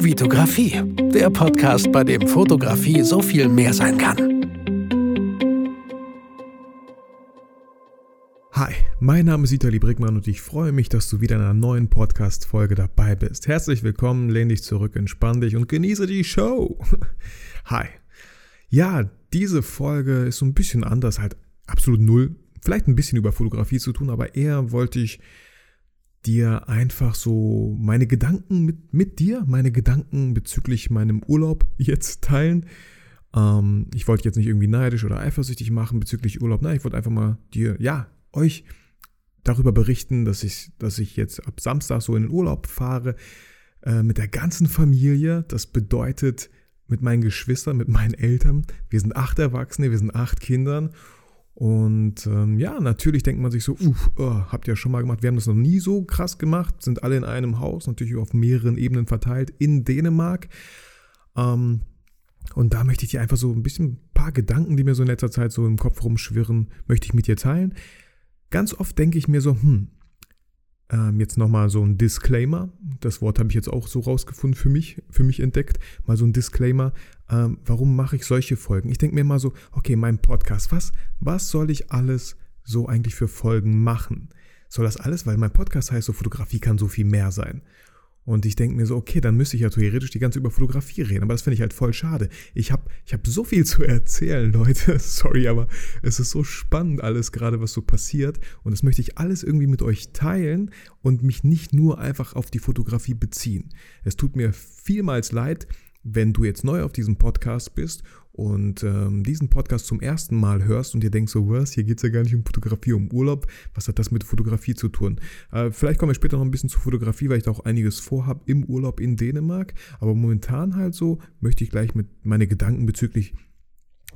Vitografie, der Podcast, bei dem Fotografie so viel mehr sein kann. Hi, mein Name ist Vitali Brickmann und ich freue mich, dass du wieder in einer neuen Podcast-Folge dabei bist. Herzlich willkommen, lehn dich zurück, entspann dich und genieße die Show. Hi. Ja, diese Folge ist so ein bisschen anders, halt absolut null. Vielleicht ein bisschen über Fotografie zu tun, aber eher wollte ich dir einfach so meine Gedanken mit, mit dir, meine Gedanken bezüglich meinem Urlaub jetzt teilen. Ähm, ich wollte jetzt nicht irgendwie neidisch oder eifersüchtig machen bezüglich Urlaub. Nein, ich wollte einfach mal dir, ja, euch darüber berichten, dass ich, dass ich jetzt ab Samstag so in den Urlaub fahre äh, mit der ganzen Familie. Das bedeutet mit meinen Geschwistern, mit meinen Eltern. Wir sind acht Erwachsene, wir sind acht Kindern und ähm, ja, natürlich denkt man sich so, uff, oh, habt ihr schon mal gemacht. Wir haben das noch nie so krass gemacht, sind alle in einem Haus, natürlich auf mehreren Ebenen verteilt in Dänemark. Ähm, und da möchte ich dir einfach so ein bisschen ein paar Gedanken, die mir so in letzter Zeit so im Kopf rumschwirren, möchte ich mit dir teilen. Ganz oft denke ich mir so, hm, ähm, jetzt nochmal so ein Disclaimer. Das Wort habe ich jetzt auch so rausgefunden für mich, für mich entdeckt. Mal so ein Disclaimer. Ähm, warum mache ich solche Folgen? Ich denke mir mal so, okay, mein Podcast, was, was soll ich alles so eigentlich für Folgen machen? Soll das alles, weil mein Podcast heißt so, Fotografie kann so viel mehr sein. Und ich denke mir so, okay, dann müsste ich ja theoretisch die ganze über Fotografie reden. Aber das finde ich halt voll schade. Ich habe ich hab so viel zu erzählen, Leute. Sorry, aber es ist so spannend alles gerade, was so passiert. Und das möchte ich alles irgendwie mit euch teilen und mich nicht nur einfach auf die Fotografie beziehen. Es tut mir vielmals leid, wenn du jetzt neu auf diesem Podcast bist und ähm, diesen Podcast zum ersten Mal hörst und dir denkst so, was, hier geht es ja gar nicht um Fotografie, um Urlaub, was hat das mit Fotografie zu tun? Äh, vielleicht kommen wir später noch ein bisschen zu Fotografie, weil ich da auch einiges vorhabe im Urlaub in Dänemark, aber momentan halt so möchte ich gleich mit meine Gedanken bezüglich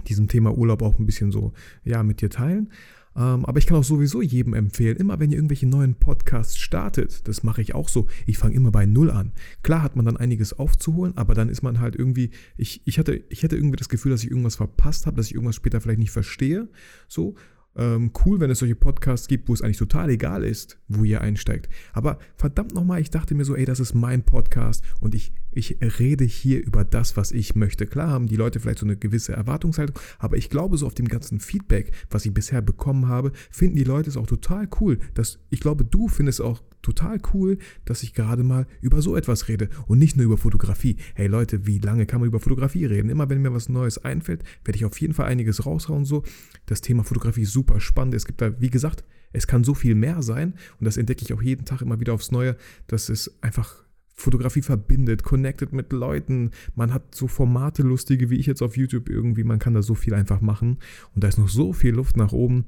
diesem Thema Urlaub auch ein bisschen so, ja, mit dir teilen. Ähm, aber ich kann auch sowieso jedem empfehlen, immer wenn ihr irgendwelche neuen Podcasts startet, das mache ich auch so, ich fange immer bei Null an. Klar hat man dann einiges aufzuholen, aber dann ist man halt irgendwie, ich, ich, hatte, ich hatte irgendwie das Gefühl, dass ich irgendwas verpasst habe, dass ich irgendwas später vielleicht nicht verstehe. So, ähm, cool, wenn es solche Podcasts gibt, wo es eigentlich total egal ist, wo ihr einsteigt. Aber verdammt nochmal, ich dachte mir so, ey, das ist mein Podcast und ich, ich rede hier über das, was ich möchte. Klar haben die Leute vielleicht so eine gewisse Erwartungshaltung, aber ich glaube, so auf dem ganzen Feedback, was ich bisher bekommen habe, finden die Leute es auch total cool. Dass, ich glaube, du findest auch total cool, dass ich gerade mal über so etwas rede und nicht nur über Fotografie. Hey Leute, wie lange kann man über Fotografie reden? Immer wenn mir was Neues einfällt, werde ich auf jeden Fall einiges raushauen. So, das Thema Fotografie ist super spannend. Es gibt da, wie gesagt, es kann so viel mehr sein und das entdecke ich auch jeden Tag immer wieder aufs Neue, dass es einfach Fotografie verbindet, connected mit Leuten. Man hat so Formate lustige wie ich jetzt auf YouTube irgendwie. Man kann da so viel einfach machen und da ist noch so viel Luft nach oben.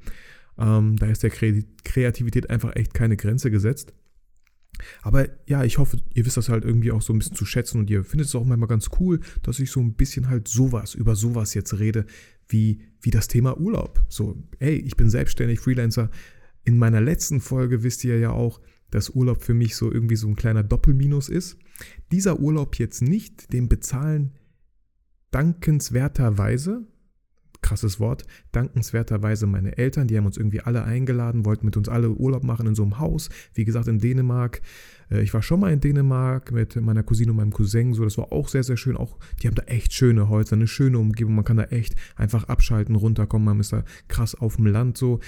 Ähm, da ist der Kreativität einfach echt keine Grenze gesetzt. Aber ja, ich hoffe, ihr wisst das halt irgendwie auch so ein bisschen zu schätzen und ihr findet es auch manchmal ganz cool, dass ich so ein bisschen halt sowas, über sowas jetzt rede, wie, wie das Thema Urlaub. So, ey, ich bin selbstständig, Freelancer. In meiner letzten Folge wisst ihr ja auch, dass Urlaub für mich so irgendwie so ein kleiner Doppelminus ist. Dieser Urlaub jetzt nicht, den bezahlen dankenswerterweise, krasses Wort, dankenswerterweise meine Eltern, die haben uns irgendwie alle eingeladen, wollten mit uns alle Urlaub machen in so einem Haus, wie gesagt in Dänemark. Äh, ich war schon mal in Dänemark mit meiner Cousine und meinem Cousin, so das war auch sehr, sehr schön. Auch die haben da echt schöne Häuser, eine schöne Umgebung, man kann da echt einfach abschalten, runterkommen, man ist da krass auf dem Land so.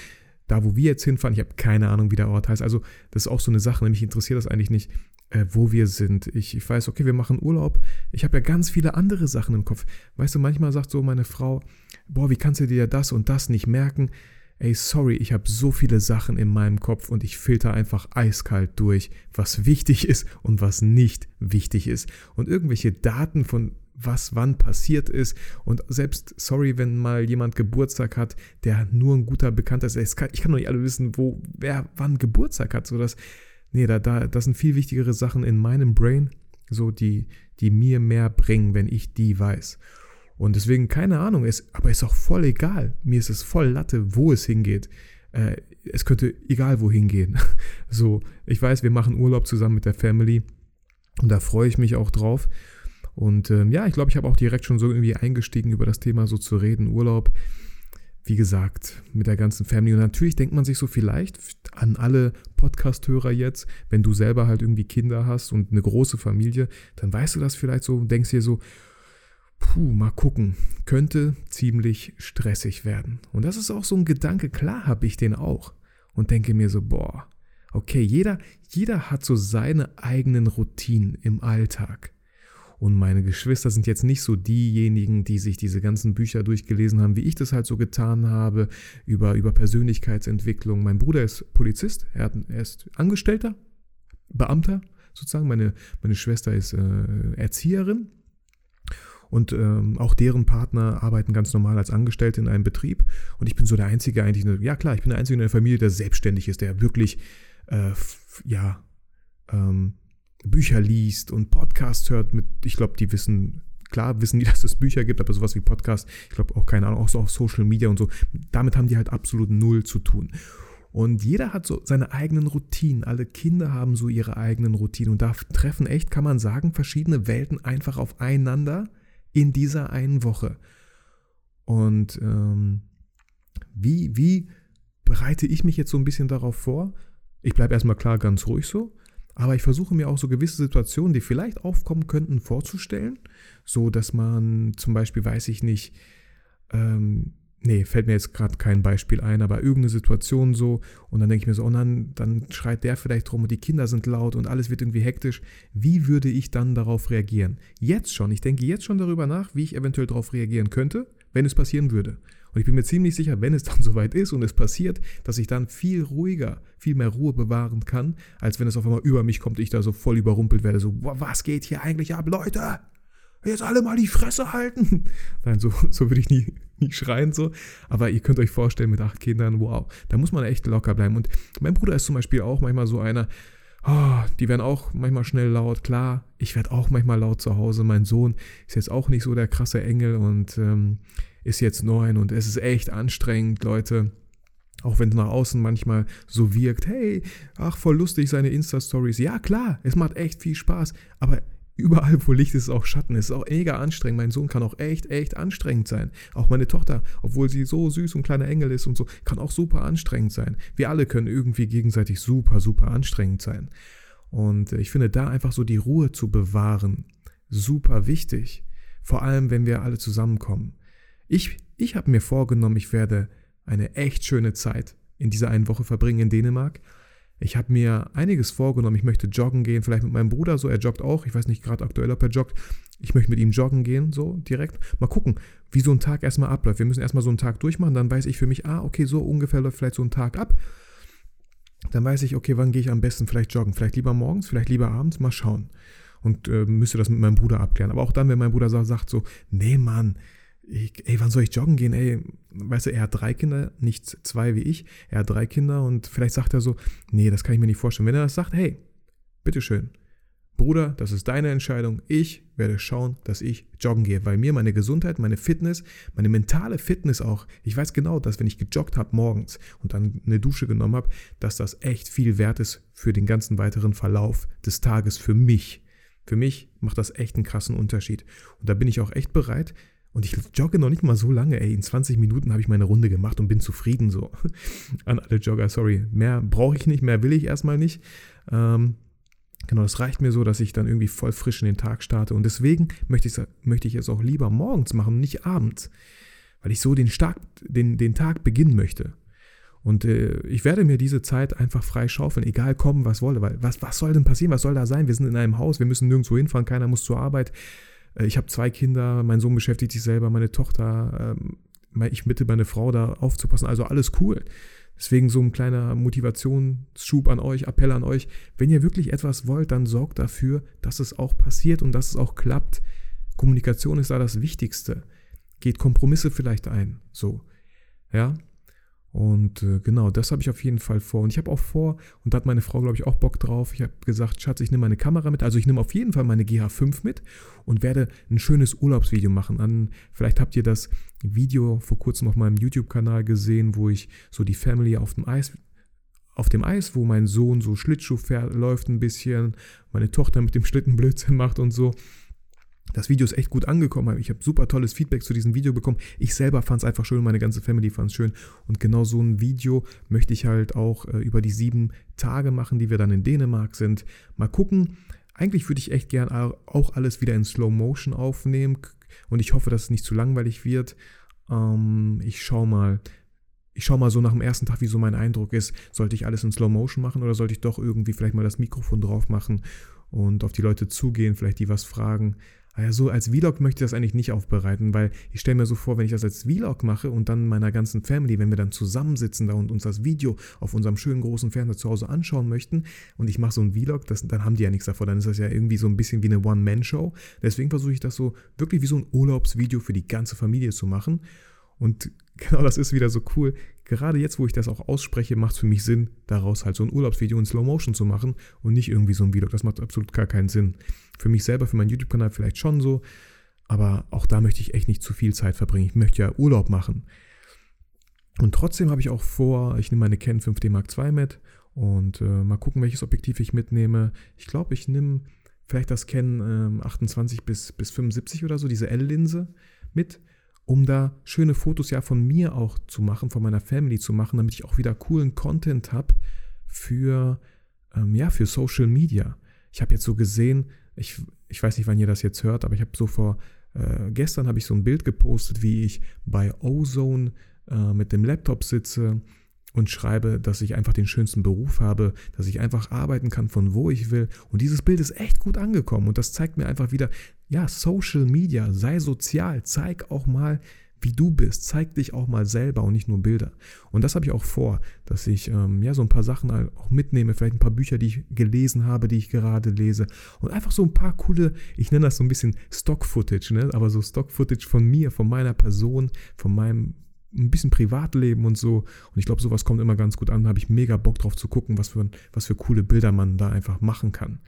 Da, wo wir jetzt hinfahren, ich habe keine Ahnung, wie der Ort heißt. Also, das ist auch so eine Sache, mich interessiert das eigentlich nicht äh, wo wir sind. Ich, ich weiß, okay, wir machen Urlaub. Ich habe ja ganz viele andere Sachen im Kopf. Weißt du, manchmal sagt so meine Frau, boah, wie kannst du dir das und das nicht merken? Ey, sorry, ich habe so viele Sachen in meinem Kopf und ich filter einfach eiskalt durch, was wichtig ist und was nicht wichtig ist. Und irgendwelche Daten von was wann passiert ist. Und selbst, sorry, wenn mal jemand Geburtstag hat, der nur ein guter Bekannter ist. Ich kann, ich doch nicht alle wissen, wo, wer wann Geburtstag hat. So dass nee, da, da, das sind viel wichtigere Sachen in meinem Brain, so die, die mir mehr bringen, wenn ich die weiß. Und deswegen, keine Ahnung, es, aber ist auch voll egal. Mir ist es voll Latte, wo es hingeht. Äh, es könnte egal wohin gehen. So, ich weiß, wir machen Urlaub zusammen mit der Family und da freue ich mich auch drauf. Und ähm, ja, ich glaube, ich habe auch direkt schon so irgendwie eingestiegen, über das Thema so zu reden. Urlaub wie gesagt, mit der ganzen Family. Und natürlich denkt man sich so vielleicht an alle Podcast-Hörer jetzt, wenn du selber halt irgendwie Kinder hast und eine große Familie, dann weißt du das vielleicht so und denkst dir so, puh, mal gucken, könnte ziemlich stressig werden. Und das ist auch so ein Gedanke, klar habe ich den auch. Und denke mir so, boah, okay, jeder, jeder hat so seine eigenen Routinen im Alltag. Und meine Geschwister sind jetzt nicht so diejenigen, die sich diese ganzen Bücher durchgelesen haben, wie ich das halt so getan habe, über, über Persönlichkeitsentwicklung. Mein Bruder ist Polizist, er, hat, er ist Angestellter, Beamter sozusagen. Meine, meine Schwester ist äh, Erzieherin. Und ähm, auch deren Partner arbeiten ganz normal als Angestellte in einem Betrieb. Und ich bin so der Einzige eigentlich, ja klar, ich bin der Einzige in der Familie, der selbstständig ist, der wirklich, äh, ja, ähm, Bücher liest und Podcasts hört mit, ich glaube, die wissen, klar wissen die, dass es Bücher gibt, aber sowas wie Podcast, ich glaube auch keine Ahnung, auch so auf Social Media und so, damit haben die halt absolut null zu tun. Und jeder hat so seine eigenen Routinen. Alle Kinder haben so ihre eigenen Routinen. Und da treffen echt, kann man sagen, verschiedene Welten einfach aufeinander in dieser einen Woche. Und ähm, wie, wie bereite ich mich jetzt so ein bisschen darauf vor? Ich bleibe erstmal klar ganz ruhig so. Aber ich versuche mir auch so gewisse Situationen, die vielleicht aufkommen könnten, vorzustellen. So dass man zum Beispiel, weiß ich nicht, ähm, nee, fällt mir jetzt gerade kein Beispiel ein, aber irgendeine Situation so und dann denke ich mir so, oh dann, dann schreit der vielleicht rum und die Kinder sind laut und alles wird irgendwie hektisch. Wie würde ich dann darauf reagieren? Jetzt schon, ich denke jetzt schon darüber nach, wie ich eventuell darauf reagieren könnte, wenn es passieren würde. Und ich bin mir ziemlich sicher, wenn es dann soweit ist und es passiert, dass ich dann viel ruhiger, viel mehr Ruhe bewahren kann, als wenn es auf einmal über mich kommt, ich da so voll überrumpelt werde, so, was geht hier eigentlich ab, Leute? Jetzt alle mal die Fresse halten. Nein, so, so würde ich nie, nie schreien, so. Aber ihr könnt euch vorstellen, mit acht Kindern, wow, da muss man echt locker bleiben. Und mein Bruder ist zum Beispiel auch manchmal so einer, oh, die werden auch manchmal schnell laut. Klar, ich werde auch manchmal laut zu Hause. Mein Sohn ist jetzt auch nicht so der krasse Engel und ähm, ist jetzt neun und es ist echt anstrengend, Leute. Auch wenn es nach außen manchmal so wirkt, hey, ach, voll lustig seine Insta-Stories. Ja, klar, es macht echt viel Spaß, aber überall, wo Licht ist, auch Schatten. Es ist auch mega anstrengend. Mein Sohn kann auch echt, echt anstrengend sein. Auch meine Tochter, obwohl sie so süß und kleiner Engel ist und so, kann auch super anstrengend sein. Wir alle können irgendwie gegenseitig super, super anstrengend sein. Und ich finde da einfach so die Ruhe zu bewahren, super wichtig. Vor allem, wenn wir alle zusammenkommen. Ich, ich habe mir vorgenommen, ich werde eine echt schöne Zeit in dieser einen Woche verbringen in Dänemark. Ich habe mir einiges vorgenommen. Ich möchte joggen gehen, vielleicht mit meinem Bruder so. Er joggt auch. Ich weiß nicht gerade aktuell, ob er joggt. Ich möchte mit ihm joggen gehen, so direkt. Mal gucken, wie so ein Tag erstmal abläuft. Wir müssen erstmal so einen Tag durchmachen. Dann weiß ich für mich, ah, okay, so ungefähr läuft vielleicht so ein Tag ab. Dann weiß ich, okay, wann gehe ich am besten vielleicht joggen? Vielleicht lieber morgens, vielleicht lieber abends. Mal schauen. Und äh, müsste das mit meinem Bruder abklären. Aber auch dann, wenn mein Bruder sagt so, nee, Mann, ich, ey, wann soll ich joggen gehen? Ey, weißt du, er hat drei Kinder, nicht zwei wie ich. Er hat drei Kinder und vielleicht sagt er so, nee, das kann ich mir nicht vorstellen. Wenn er das sagt, hey, bitteschön, Bruder, das ist deine Entscheidung. Ich werde schauen, dass ich joggen gehe, weil mir meine Gesundheit, meine Fitness, meine mentale Fitness auch, ich weiß genau, dass wenn ich gejoggt habe morgens und dann eine Dusche genommen habe, dass das echt viel wert ist für den ganzen weiteren Verlauf des Tages für mich. Für mich macht das echt einen krassen Unterschied. Und da bin ich auch echt bereit, und ich jogge noch nicht mal so lange, ey. In 20 Minuten habe ich meine Runde gemacht und bin zufrieden so. An alle Jogger, sorry. Mehr brauche ich nicht, mehr will ich erstmal nicht. Ähm, genau, das reicht mir so, dass ich dann irgendwie voll frisch in den Tag starte. Und deswegen möchte ich, möchte ich es auch lieber morgens machen, nicht abends. Weil ich so den, Stark, den, den Tag beginnen möchte. Und äh, ich werde mir diese Zeit einfach frei schaufeln, egal kommen, was wolle. Weil was, was soll denn passieren? Was soll da sein? Wir sind in einem Haus, wir müssen nirgendwo hinfahren, keiner muss zur Arbeit. Äh, ich habe zwei Kinder, mein Sohn beschäftigt sich selber, meine Tochter, ähm, ich bitte meine Frau da aufzupassen, also alles cool. Deswegen so ein kleiner Motivationsschub an euch, Appell an euch. Wenn ihr wirklich etwas wollt, dann sorgt dafür, dass es auch passiert und dass es auch klappt. Kommunikation ist da das Wichtigste. Geht Kompromisse vielleicht ein. So. Ja. Und äh, genau, das habe ich auf jeden Fall vor. Und ich habe auch vor, und da hat meine Frau, glaube ich, auch Bock drauf. Ich habe gesagt, Schatz, ich nehme meine Kamera mit. Also ich nehme auf jeden Fall meine GH5 mit und werde ein schönes Urlaubsvideo machen. An, vielleicht habt ihr das Video vor kurzem auf meinem YouTube-Kanal gesehen, wo ich so die Family auf dem Eis auf dem Eis, wo mein Sohn so Schlittschuh fährt, läuft ein bisschen, meine Tochter mit dem Schlitten Blödsinn macht und so. Das Video ist echt gut angekommen. Ich habe super tolles Feedback zu diesem Video bekommen. Ich selber fand es einfach schön, meine ganze Family fand es schön. Und genau so ein Video möchte ich halt auch äh, über die sieben Tage machen, die wir dann in Dänemark sind. Mal gucken. Eigentlich würde ich echt gern auch alles wieder in Slow Motion aufnehmen. Und ich hoffe, dass es nicht zu langweilig wird. Ähm, ich schaue mal. Ich schaue mal so nach dem ersten Tag, wie so mein Eindruck ist. Sollte ich alles in Slow Motion machen oder sollte ich doch irgendwie vielleicht mal das Mikrofon drauf machen und auf die Leute zugehen, vielleicht die was fragen? Ja, so als Vlog möchte ich das eigentlich nicht aufbereiten, weil ich stelle mir so vor, wenn ich das als Vlog mache und dann meiner ganzen Family, wenn wir dann zusammensitzen da und uns das Video auf unserem schönen großen Fernseher zu Hause anschauen möchten und ich mache so ein Vlog, das, dann haben die ja nichts davon, dann ist das ja irgendwie so ein bisschen wie eine One-Man-Show. Deswegen versuche ich das so wirklich wie so ein Urlaubsvideo für die ganze Familie zu machen. Und genau das ist wieder so cool gerade jetzt, wo ich das auch ausspreche, macht es für mich Sinn, daraus halt so ein Urlaubsvideo in Slow Motion zu machen und nicht irgendwie so ein Vlog. Das macht absolut gar keinen Sinn. Für mich selber, für meinen YouTube-Kanal vielleicht schon so, aber auch da möchte ich echt nicht zu viel Zeit verbringen. Ich möchte ja Urlaub machen. Und trotzdem habe ich auch vor, ich nehme meine Canon 5D Mark II mit und äh, mal gucken, welches Objektiv ich mitnehme. Ich glaube, ich nehme vielleicht das Canon äh, 28 bis, bis 75 oder so, diese L-Linse mit um da schöne Fotos ja von mir auch zu machen, von meiner Family zu machen, damit ich auch wieder coolen Content habe für, ähm, ja, für Social Media. Ich habe jetzt so gesehen, ich, ich weiß nicht, wann ihr das jetzt hört, aber ich habe so vor, äh, gestern habe ich so ein Bild gepostet, wie ich bei Ozone äh, mit dem Laptop sitze und schreibe, dass ich einfach den schönsten Beruf habe, dass ich einfach arbeiten kann von wo ich will. Und dieses Bild ist echt gut angekommen und das zeigt mir einfach wieder, ja, Social Media, sei sozial, zeig auch mal, wie du bist, zeig dich auch mal selber und nicht nur Bilder. Und das habe ich auch vor, dass ich ähm, ja so ein paar Sachen auch mitnehme, vielleicht ein paar Bücher, die ich gelesen habe, die ich gerade lese und einfach so ein paar coole, ich nenne das so ein bisschen Stock-Footage, ne? aber so Stock-Footage von mir, von meiner Person, von meinem ein bisschen Privatleben und so. Und ich glaube, sowas kommt immer ganz gut an. Da habe ich mega Bock drauf zu gucken, was für, was für coole Bilder man da einfach machen kann.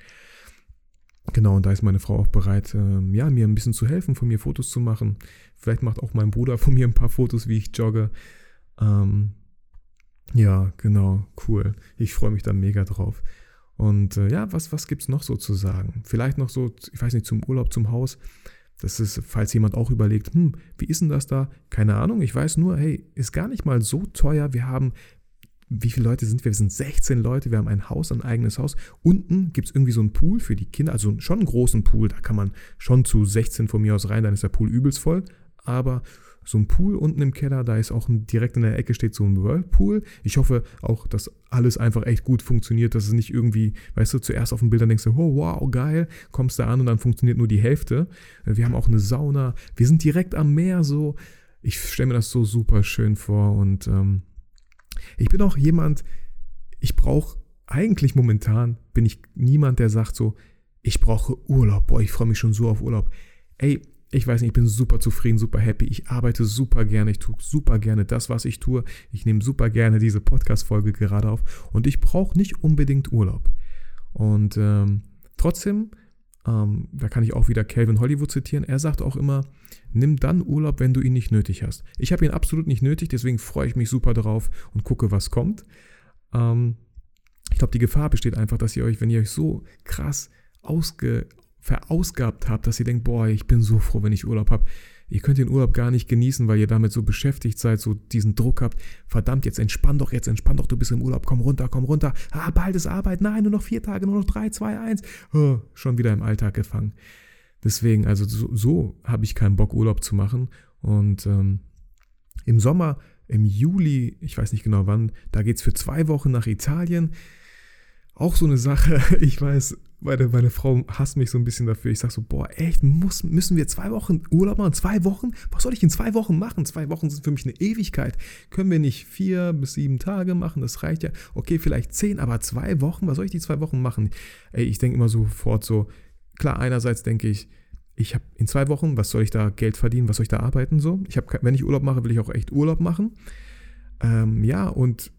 Genau, und da ist meine Frau auch bereit, ähm, ja, mir ein bisschen zu helfen, von mir Fotos zu machen. Vielleicht macht auch mein Bruder von mir ein paar Fotos, wie ich jogge. Ähm, ja, genau, cool. Ich freue mich da mega drauf. Und äh, ja, was, was gibt es noch so zu sagen? Vielleicht noch so, ich weiß nicht, zum Urlaub, zum Haus. Das ist, falls jemand auch überlegt, hm, wie ist denn das da? Keine Ahnung, ich weiß nur, hey, ist gar nicht mal so teuer. Wir haben, wie viele Leute sind wir? Wir sind 16 Leute, wir haben ein Haus, ein eigenes Haus. Unten gibt es irgendwie so einen Pool für die Kinder, also schon einen großen Pool, da kann man schon zu 16 von mir aus rein, dann ist der Pool übelst voll. Aber so ein Pool unten im Keller, da ist auch ein, direkt in der Ecke steht so ein Whirlpool. Ich hoffe auch, dass alles einfach echt gut funktioniert, dass es nicht irgendwie, weißt du, zuerst auf den Bildern denkst du, oh wow, geil, kommst da an und dann funktioniert nur die Hälfte. Wir haben auch eine Sauna, wir sind direkt am Meer so. Ich stelle mir das so super schön vor und ähm, ich bin auch jemand, ich brauche eigentlich momentan, bin ich niemand, der sagt so, ich brauche Urlaub, boah, ich freue mich schon so auf Urlaub. Ey, ich weiß nicht, ich bin super zufrieden, super happy. Ich arbeite super gerne, ich tue super gerne das, was ich tue. Ich nehme super gerne diese Podcast-Folge gerade auf und ich brauche nicht unbedingt Urlaub. Und ähm, trotzdem, ähm, da kann ich auch wieder Calvin Hollywood zitieren, er sagt auch immer, nimm dann Urlaub, wenn du ihn nicht nötig hast. Ich habe ihn absolut nicht nötig, deswegen freue ich mich super darauf und gucke, was kommt. Ähm, ich glaube, die Gefahr besteht einfach, dass ihr euch, wenn ihr euch so krass ausge, verausgabt habt, dass ihr denkt, boah, ich bin so froh, wenn ich Urlaub habe. Ihr könnt den Urlaub gar nicht genießen, weil ihr damit so beschäftigt seid, so diesen Druck habt. Verdammt, jetzt entspann doch, jetzt entspann doch, du bist im Urlaub, komm runter, komm runter. Ah, bald ist Arbeit, nein, nur noch vier Tage, nur noch drei, zwei, eins. Oh, schon wieder im Alltag gefangen. Deswegen, also so, so habe ich keinen Bock, Urlaub zu machen. Und ähm, im Sommer, im Juli, ich weiß nicht genau wann, da geht es für zwei Wochen nach Italien. Auch so eine Sache, ich weiß, meine, meine Frau hasst mich so ein bisschen dafür. Ich sage so, boah, echt, muss, müssen wir zwei Wochen Urlaub machen? Zwei Wochen? Was soll ich in zwei Wochen machen? Zwei Wochen sind für mich eine Ewigkeit. Können wir nicht vier bis sieben Tage machen? Das reicht ja. Okay, vielleicht zehn, aber zwei Wochen? Was soll ich die zwei Wochen machen? Ey, ich denke immer sofort so, klar, einerseits denke ich, ich habe in zwei Wochen, was soll ich da Geld verdienen? Was soll ich da arbeiten? So, ich habe, wenn ich Urlaub mache, will ich auch echt Urlaub machen. Ähm, ja, und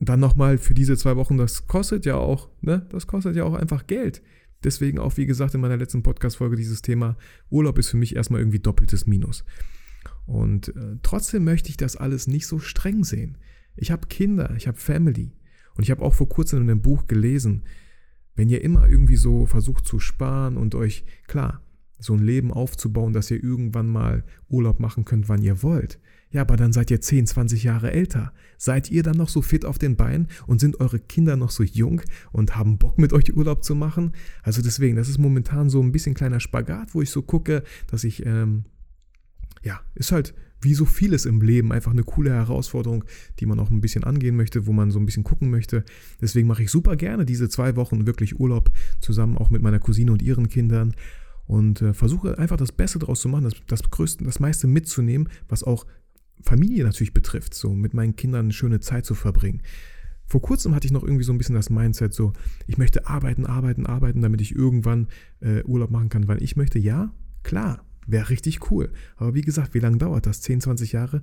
dann nochmal für diese zwei Wochen, das kostet ja auch, ne? Das kostet ja auch einfach Geld. Deswegen auch, wie gesagt, in meiner letzten Podcast-Folge dieses Thema, Urlaub ist für mich erstmal irgendwie doppeltes Minus. Und äh, trotzdem möchte ich das alles nicht so streng sehen. Ich habe Kinder, ich habe Family. Und ich habe auch vor kurzem in einem Buch gelesen, wenn ihr immer irgendwie so versucht zu sparen und euch, klar, so ein Leben aufzubauen, dass ihr irgendwann mal Urlaub machen könnt, wann ihr wollt. Ja, aber dann seid ihr 10, 20 Jahre älter. Seid ihr dann noch so fit auf den Beinen und sind eure Kinder noch so jung und haben Bock mit euch Urlaub zu machen? Also deswegen, das ist momentan so ein bisschen kleiner Spagat, wo ich so gucke, dass ich, ähm, ja, ist halt wie so vieles im Leben einfach eine coole Herausforderung, die man auch ein bisschen angehen möchte, wo man so ein bisschen gucken möchte. Deswegen mache ich super gerne diese zwei Wochen wirklich Urlaub zusammen auch mit meiner Cousine und ihren Kindern und äh, versuche einfach das Beste daraus zu machen, das, das Größte, das meiste mitzunehmen, was auch Familie natürlich betrifft, so mit meinen Kindern eine schöne Zeit zu verbringen. Vor kurzem hatte ich noch irgendwie so ein bisschen das Mindset, so, ich möchte arbeiten, arbeiten, arbeiten, damit ich irgendwann äh, Urlaub machen kann, wann ich möchte. Ja, klar, wäre richtig cool. Aber wie gesagt, wie lange dauert das? 10, 20 Jahre?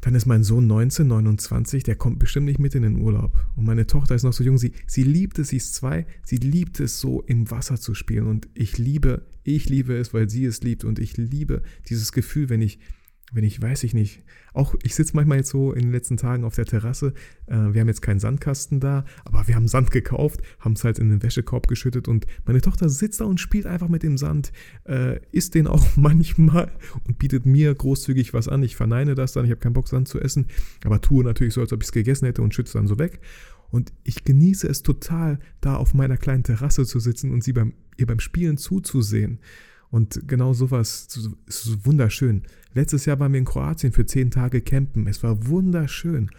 Dann ist mein Sohn 19, 29, der kommt bestimmt nicht mit in den Urlaub. Und meine Tochter ist noch so jung, sie, sie liebt es, sie ist zwei, sie liebt es so im Wasser zu spielen. Und ich liebe, ich liebe es, weil sie es liebt. Und ich liebe dieses Gefühl, wenn ich wenn ich, weiß ich nicht, auch ich sitze manchmal jetzt so in den letzten Tagen auf der Terrasse, äh, wir haben jetzt keinen Sandkasten da, aber wir haben Sand gekauft, haben es halt in den Wäschekorb geschüttet und meine Tochter sitzt da und spielt einfach mit dem Sand, äh, isst den auch manchmal und bietet mir großzügig was an. Ich verneine das dann, ich habe keinen Bock Sand zu essen, aber tue natürlich so, als ob ich es gegessen hätte und schütze dann so weg. Und ich genieße es total, da auf meiner kleinen Terrasse zu sitzen und sie beim, ihr beim Spielen zuzusehen. Und genau sowas ist wunderschön. Letztes Jahr waren wir in Kroatien für zehn Tage campen. Es war wunderschön.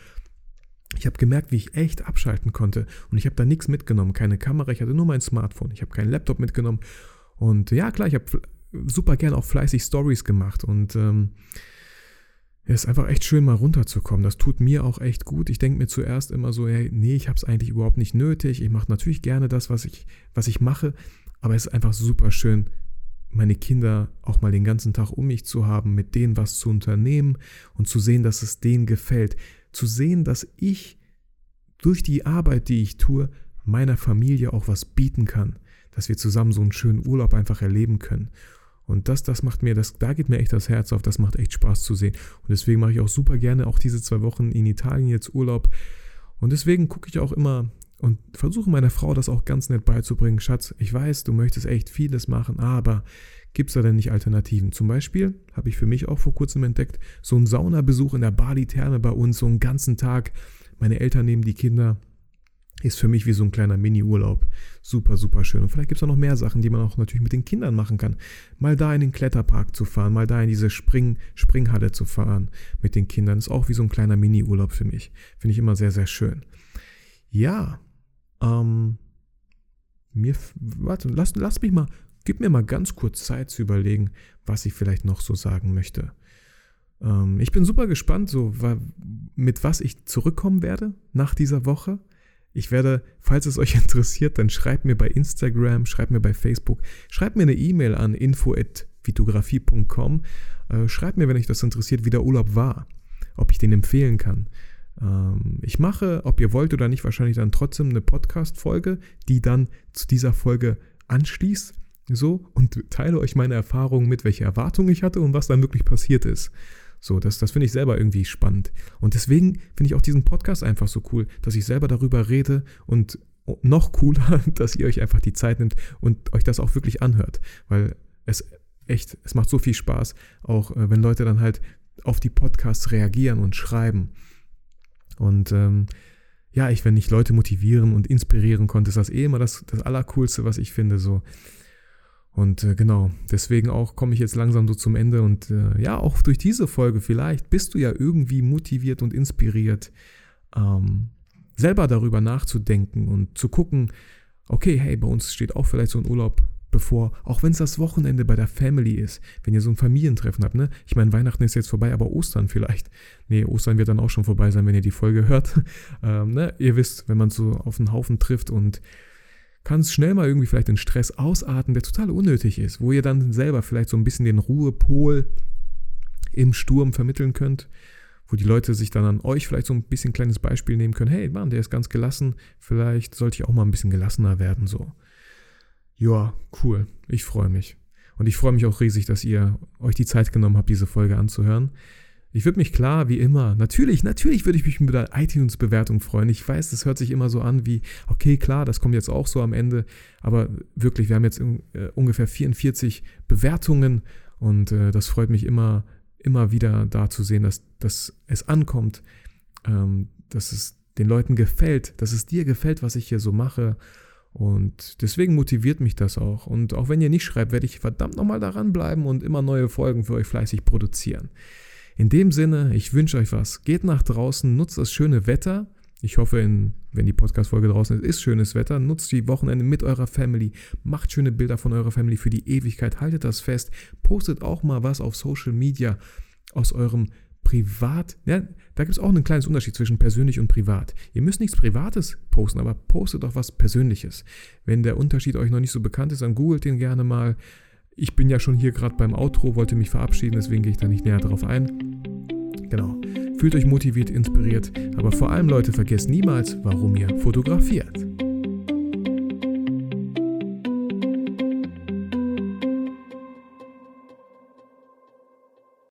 Ich habe gemerkt, wie ich echt abschalten konnte. Und ich habe da nichts mitgenommen. Keine Kamera, ich hatte nur mein Smartphone. Ich habe keinen Laptop mitgenommen. Und ja, klar, ich habe super gern auch fleißig Stories gemacht. Und ähm, es ist einfach echt schön, mal runterzukommen. Das tut mir auch echt gut. Ich denke mir zuerst immer so, hey, nee, ich habe es eigentlich überhaupt nicht nötig. Ich mache natürlich gerne das, was ich, was ich mache. Aber es ist einfach super schön, meine Kinder auch mal den ganzen Tag um mich zu haben, mit denen was zu unternehmen und zu sehen, dass es denen gefällt. Zu sehen, dass ich durch die Arbeit, die ich tue, meiner Familie auch was bieten kann. Dass wir zusammen so einen schönen Urlaub einfach erleben können. Und das, das macht mir, das, da geht mir echt das Herz auf, das macht echt Spaß zu sehen. Und deswegen mache ich auch super gerne auch diese zwei Wochen in Italien jetzt Urlaub. Und deswegen gucke ich auch immer und versuche meiner Frau das auch ganz nett beizubringen. Schatz, ich weiß, du möchtest echt vieles machen, aber gibt es da denn nicht Alternativen? Zum Beispiel habe ich für mich auch vor kurzem entdeckt, so ein Saunabesuch in der Bali-Therme bei uns, so einen ganzen Tag. Meine Eltern nehmen die Kinder. Ist für mich wie so ein kleiner Mini-Urlaub. Super, super schön. Und vielleicht gibt es auch noch mehr Sachen, die man auch natürlich mit den Kindern machen kann. Mal da in den Kletterpark zu fahren, mal da in diese Spring Springhalle zu fahren mit den Kindern. Ist auch wie so ein kleiner Mini-Urlaub für mich. Finde ich immer sehr, sehr schön. Ja, ähm, mir, warte, lass, lass mich mal, gib mir mal ganz kurz Zeit zu überlegen, was ich vielleicht noch so sagen möchte. Ähm, ich bin super gespannt, so mit was ich zurückkommen werde nach dieser Woche. Ich werde, falls es euch interessiert, dann schreibt mir bei Instagram, schreibt mir bei Facebook, schreibt mir eine E-Mail an info.vitografie.com. Äh, schreibt mir, wenn euch das interessiert, wie der Urlaub war, ob ich den empfehlen kann. Ähm, ich mache, ob ihr wollt oder nicht, wahrscheinlich dann trotzdem eine Podcast-Folge, die dann zu dieser Folge anschließt. So, und teile euch meine Erfahrungen mit, welche Erwartungen ich hatte und was dann wirklich passiert ist. So, das, das finde ich selber irgendwie spannend. Und deswegen finde ich auch diesen Podcast einfach so cool, dass ich selber darüber rede und noch cooler, dass ihr euch einfach die Zeit nimmt und euch das auch wirklich anhört. Weil es echt, es macht so viel Spaß, auch äh, wenn Leute dann halt auf die Podcasts reagieren und schreiben. Und ähm, ja, ich, wenn ich Leute motivieren und inspirieren konnte, ist das eh immer das, das Allercoolste, was ich finde. So. Und äh, genau, deswegen auch komme ich jetzt langsam so zum Ende. Und äh, ja, auch durch diese Folge vielleicht bist du ja irgendwie motiviert und inspiriert, ähm, selber darüber nachzudenken und zu gucken, okay, hey, bei uns steht auch vielleicht so ein Urlaub bevor, auch wenn es das Wochenende bei der Family ist, wenn ihr so ein Familientreffen habt, ne? Ich meine, Weihnachten ist jetzt vorbei, aber Ostern vielleicht. Nee, Ostern wird dann auch schon vorbei sein, wenn ihr die Folge hört. ähm, ne? Ihr wisst, wenn man so auf einen Haufen trifft und kann es schnell mal irgendwie vielleicht den Stress ausarten, der total unnötig ist, wo ihr dann selber vielleicht so ein bisschen den Ruhepol im Sturm vermitteln könnt, wo die Leute sich dann an euch vielleicht so ein bisschen kleines Beispiel nehmen können. Hey, Mann, der ist ganz gelassen, vielleicht sollte ich auch mal ein bisschen gelassener werden, so. Ja, cool. Ich freue mich. Und ich freue mich auch riesig, dass ihr euch die Zeit genommen habt, diese Folge anzuhören. Ich würde mich klar, wie immer, natürlich, natürlich würde ich mich mit der iTunes-Bewertung freuen. Ich weiß, das hört sich immer so an wie, okay, klar, das kommt jetzt auch so am Ende, aber wirklich, wir haben jetzt äh, ungefähr 44 Bewertungen und äh, das freut mich immer, immer wieder da zu sehen, dass, dass es ankommt, ähm, dass es den Leuten gefällt, dass es dir gefällt, was ich hier so mache. Und deswegen motiviert mich das auch. Und auch wenn ihr nicht schreibt, werde ich verdammt nochmal daran bleiben und immer neue Folgen für euch fleißig produzieren. In dem Sinne, ich wünsche euch was. Geht nach draußen, nutzt das schöne Wetter. Ich hoffe, in, wenn die Podcast-Folge draußen ist, ist schönes Wetter. Nutzt die Wochenende mit eurer Family. Macht schöne Bilder von eurer Family für die Ewigkeit. Haltet das fest. Postet auch mal was auf Social Media aus eurem Privat. Ja, da gibt es auch ein kleines Unterschied zwischen persönlich und privat. Ihr müsst nichts Privates posten, aber postet doch was Persönliches. Wenn der Unterschied euch noch nicht so bekannt ist, dann googelt den gerne mal. Ich bin ja schon hier gerade beim Outro, wollte mich verabschieden, deswegen gehe ich da nicht näher drauf ein. Genau. Fühlt euch motiviert, inspiriert, aber vor allem Leute, vergesst niemals, warum ihr fotografiert.